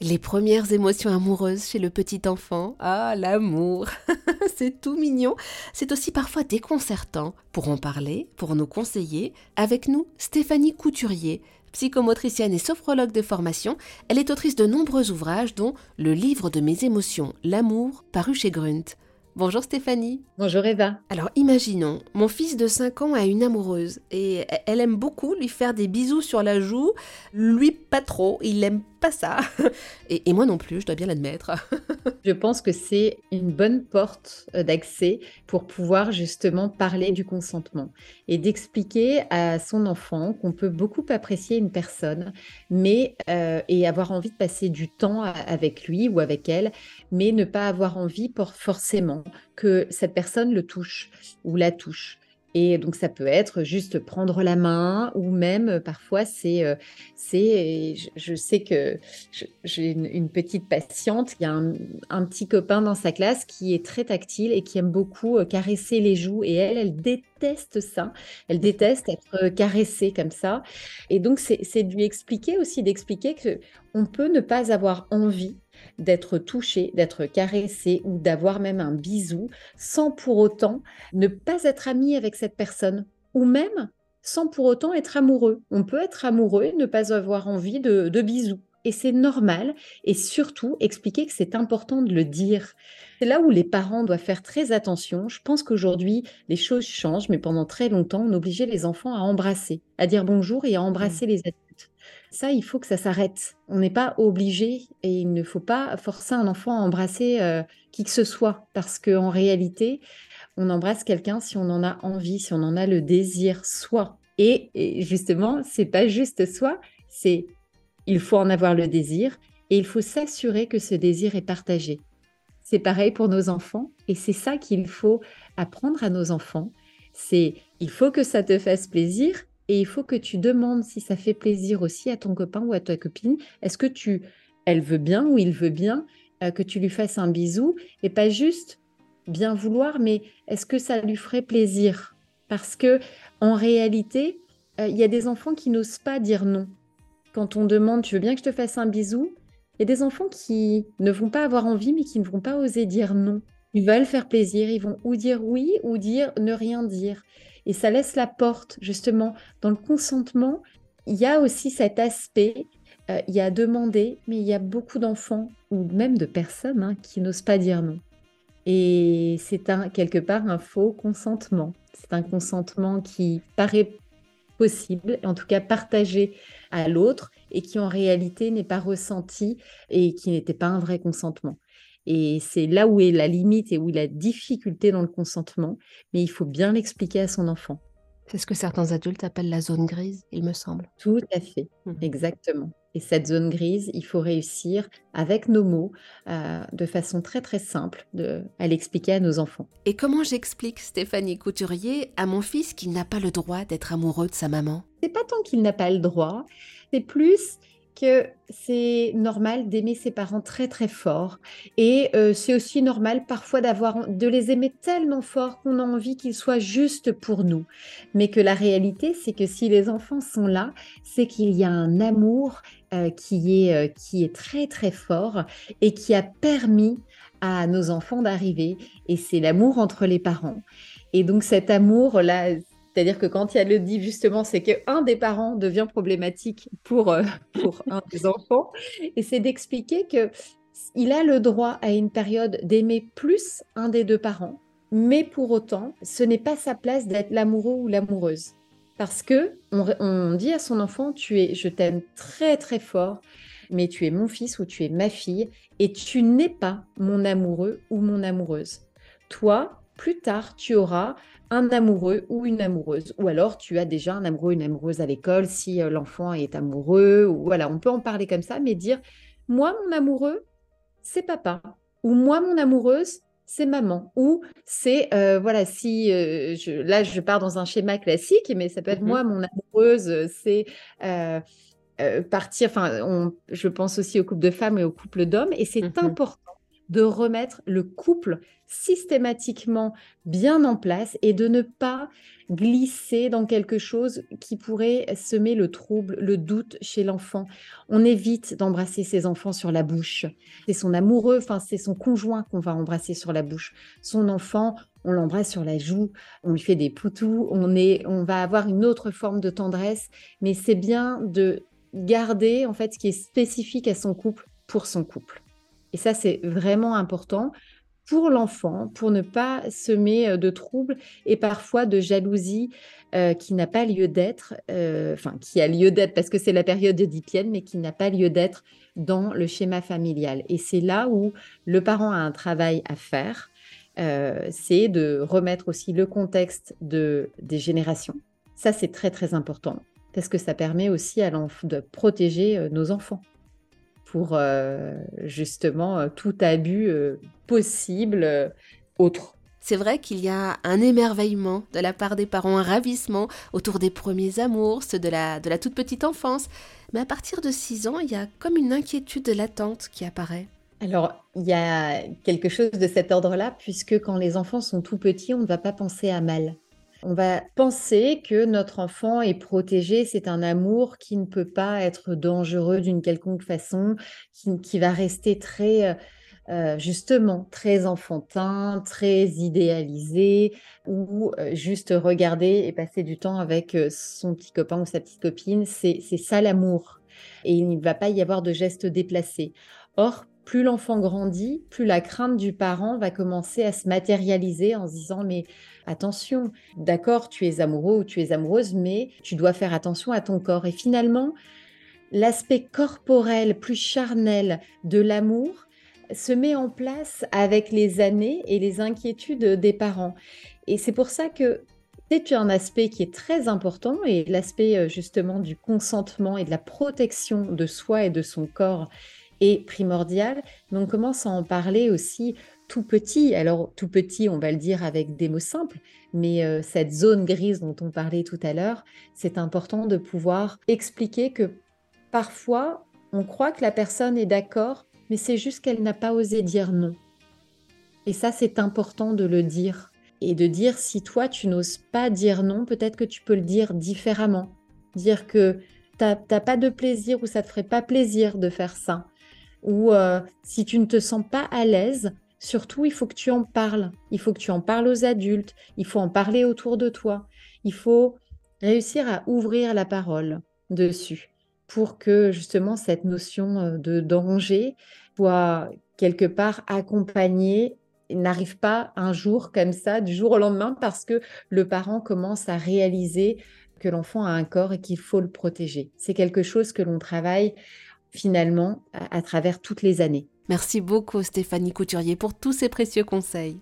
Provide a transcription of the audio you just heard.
Les premières émotions amoureuses chez le petit enfant. Ah, l'amour. c'est tout mignon. C'est aussi parfois déconcertant. Pour en parler, pour nous conseiller, avec nous, Stéphanie Couturier, psychomotricienne et sophrologue de formation. Elle est autrice de nombreux ouvrages, dont Le livre de mes émotions, L'amour, paru chez Grunt. Bonjour Stéphanie. Bonjour Eva. Alors imaginons, mon fils de 5 ans a une amoureuse et elle aime beaucoup lui faire des bisous sur la joue, lui pas trop, il aime pas ça. Et, moi non plus, je dois bien l'admettre. je pense que c'est une bonne porte euh, d'accès pour pouvoir justement parler du consentement et d'expliquer à son enfant qu'on peut beaucoup apprécier une personne, mais euh, et avoir envie de passer du temps avec lui ou avec elle, mais ne pas avoir envie pour forcément que cette personne le touche ou la touche. Et donc, ça peut être juste prendre la main ou même euh, parfois, c'est. Euh, c'est je, sais que j'ai une, petite patiente, il y a un, petit copain dans sa classe qui est très tactile et qui aime beaucoup euh, caresser les joues. Et elle, elle déteste ça. Elle déteste être caressée comme ça. Et donc, c'est de lui expliquer aussi, d'expliquer que on peut ne pas avoir envie d'être touché, d'être caressé ou d'avoir même un bisou sans pour autant ne pas être ami avec cette personne ou même sans pour autant être amoureux. On peut être amoureux et ne pas avoir envie de, bisous. Et c'est normal et surtout expliquer que c'est important de le dire. C'est là où les parents doivent faire très attention. Je pense qu'aujourd'hui, les choses changent, mais pendant très longtemps, on obligeait les enfants à embrasser, à dire bonjour et à embrasser mmh. les adultes. Ça, il faut que ça s'arrête. On n'est pas obligé et il ne faut pas forcer un enfant à embrasser euh, qui que ce soit parce qu'en réalité, on embrasse quelqu'un si on en a envie, si on en a le désir, soit. Et, et justement, c'est pas juste soi, c'est il faut en avoir le désir et il faut s'assurer que ce désir est partagé. C'est pareil pour nos enfants et c'est ça qu'il faut apprendre à nos enfants. C'est il faut que ça te fasse plaisir et il faut que tu demandes si ça fait plaisir aussi à ton copain ou à ta copine. Est-ce que tu, elle veut bien ou il veut bien euh, que tu lui fasses un bisou et pas juste bien vouloir, mais est-ce que ça lui ferait plaisir? Parce que en réalité, euh, il y a des enfants qui n'osent pas dire non. Quand on demande, tu veux bien que je te fasse un bisou? Il y a des enfants qui ne vont pas avoir envie, mais qui ne vont pas oser dire non. Ils veulent faire plaisir, ils vont ou dire oui ou dire ne rien dire. Et ça laisse la porte, justement, dans le consentement. Il y a aussi cet aspect, euh, il y a demander, mais il y a beaucoup d'enfants, ou même de personnes, hein, qui n'osent pas dire non. Et c'est quelque part un faux consentement. C'est un consentement qui paraît possible, en tout cas partagé à l'autre, et qui en réalité n'est pas ressenti et qui n'était pas un vrai consentement. Et c'est là où est la limite et où est la difficulté dans le consentement, mais il faut bien l'expliquer à son enfant. C'est ce que certains adultes appellent la zone grise, il me semble. Tout à fait, mmh. exactement. Et cette zone grise, il faut réussir avec nos mots, euh, de façon très très simple, de, à l'expliquer à nos enfants. Et comment j'explique, Stéphanie Couturier, à mon fils qu'il n'a pas le droit d'être amoureux de sa maman? C'est pas tant qu'il n'a pas le droit, c'est plus que c'est normal d'aimer ses parents très très fort. Et euh, c'est aussi normal parfois d'avoir de les aimer tellement fort qu'on a envie qu'ils soient juste pour nous. Mais que la réalité c'est que si les enfants sont là c'est qu'il y a un amour euh, qui est euh, qui est très très fort et qui a permis à nos enfants d'arriver. Et c'est l'amour entre les parents. Et donc cet amour là c'est-à-dire que quand il y a le dit justement, c'est qu'un des parents devient problématique pour, euh, pour un des enfants. Et c'est d'expliquer que il a le droit à une période d'aimer plus un des deux parents, mais pour autant, ce n'est pas sa place d'être l'amoureux ou l'amoureuse. Parce que on, dit à son enfant, tu es, je t'aime très très fort, mais tu es mon fils ou tu es ma fille, et tu n'es pas mon amoureux ou mon amoureuse. Toi, plus tard, tu auras un amoureux ou une amoureuse. Ou alors, tu as déjà un amoureux, une amoureuse à l'école si euh, l'enfant est amoureux. Ou voilà, on peut en parler comme ça, mais dire moi, mon amoureux, c'est papa. Ou moi, mon amoureuse, c'est maman. Ou c'est, euh, voilà, si euh, je, là, je pars dans un schéma classique, mais ça peut être mmh moi, mon amoureuse, c'est partir. Enfin, je pense aussi aux couples de femmes et aux couples d'hommes. Et c'est mmh important de remettre le couple systématiquement bien en place et de ne pas glisser dans quelque chose qui pourrait semer le trouble, le doute chez l'enfant. On évite d'embrasser ses enfants sur la bouche. C'est son amoureux, enfin c'est son conjoint qu'on va embrasser sur la bouche. Son enfant, on l'embrasse sur la joue, on lui fait des poutous, on est on va avoir une autre forme de tendresse, mais c'est bien de garder en fait ce qui est spécifique à son couple pour son couple. Et ça c'est vraiment important pour l'enfant, pour ne pas semer euh, de troubles et parfois de jalousie euh, qui n'a pas lieu d'être, euh, enfin qui a lieu d'être parce que c'est la période d'Oedipienne, mais qui n'a pas lieu d'être dans le schéma familial. Et c'est là où le parent a un travail à faire, c'est de remettre aussi le contexte de, des générations. Ça, c'est très très important parce que ça permet aussi à de protéger nos enfants pour euh, justement euh, tout abus euh, possible autre. C'est vrai qu'il y a un émerveillement de la part des parents, un ravissement autour des premiers amours, ceux de la, de la toute petite enfance. Mais à partir de 6 ans, il y a comme une inquiétude latente qui apparaît. Alors, il y a quelque chose de cet ordre-là, puisque quand les enfants sont tout petits, on ne va pas penser à mal. On va penser que notre enfant est protégé, c'est un amour qui ne peut pas être dangereux d'une quelconque façon, qui, va rester très, euh, euh, justement, très enfantin, très idéalisé, ou euh, juste regarder et passer du temps avec son petit copain ou sa petite copine. C'est ça l'amour. Et il ne va pas y avoir de gestes déplacés. Or, plus l'enfant grandit, plus la crainte du parent va commencer à se matérialiser en se disant mais attention, d'accord, tu es amoureux ou tu es amoureuse, mais tu dois faire attention à ton corps. Et finalement, l'aspect corporel plus charnel de l'amour se met en place avec les années et les inquiétudes des parents. Et c'est pour ça que c'est un aspect qui est très important et l'aspect euh, justement du consentement et de la protection de soi et de son corps est primordial. Mais on commence à en parler aussi tout petit. Alors tout petit, on va le dire avec des mots simples, mais euh, cette zone grise dont on parlait tout à l'heure, c'est important de pouvoir expliquer que parfois, on croit que la personne est d'accord, mais c'est juste qu'elle n'a pas osé dire non. Et ça, c'est important de le dire. Et de dire, si toi, tu n'oses pas dire non, peut-être que tu peux le dire différemment. Dire que tu n'as pas de plaisir ou ça te ferait pas plaisir de faire ça ou euh, si tu ne te sens pas à l'aise, surtout il faut que tu en parles. Il faut que tu en parles aux adultes, il faut en parler autour de toi. Il faut réussir à ouvrir la parole dessus pour que justement cette notion euh, de danger soit quelque part accompagnée n'arrive pas un jour comme ça, du jour au lendemain, parce que le parent commence à réaliser que l'enfant a un corps et qu'il faut le protéger. C'est quelque chose que l'on travaille finalement à, travers toutes les années. Merci beaucoup Stéphanie Couturier pour tous ces précieux conseils.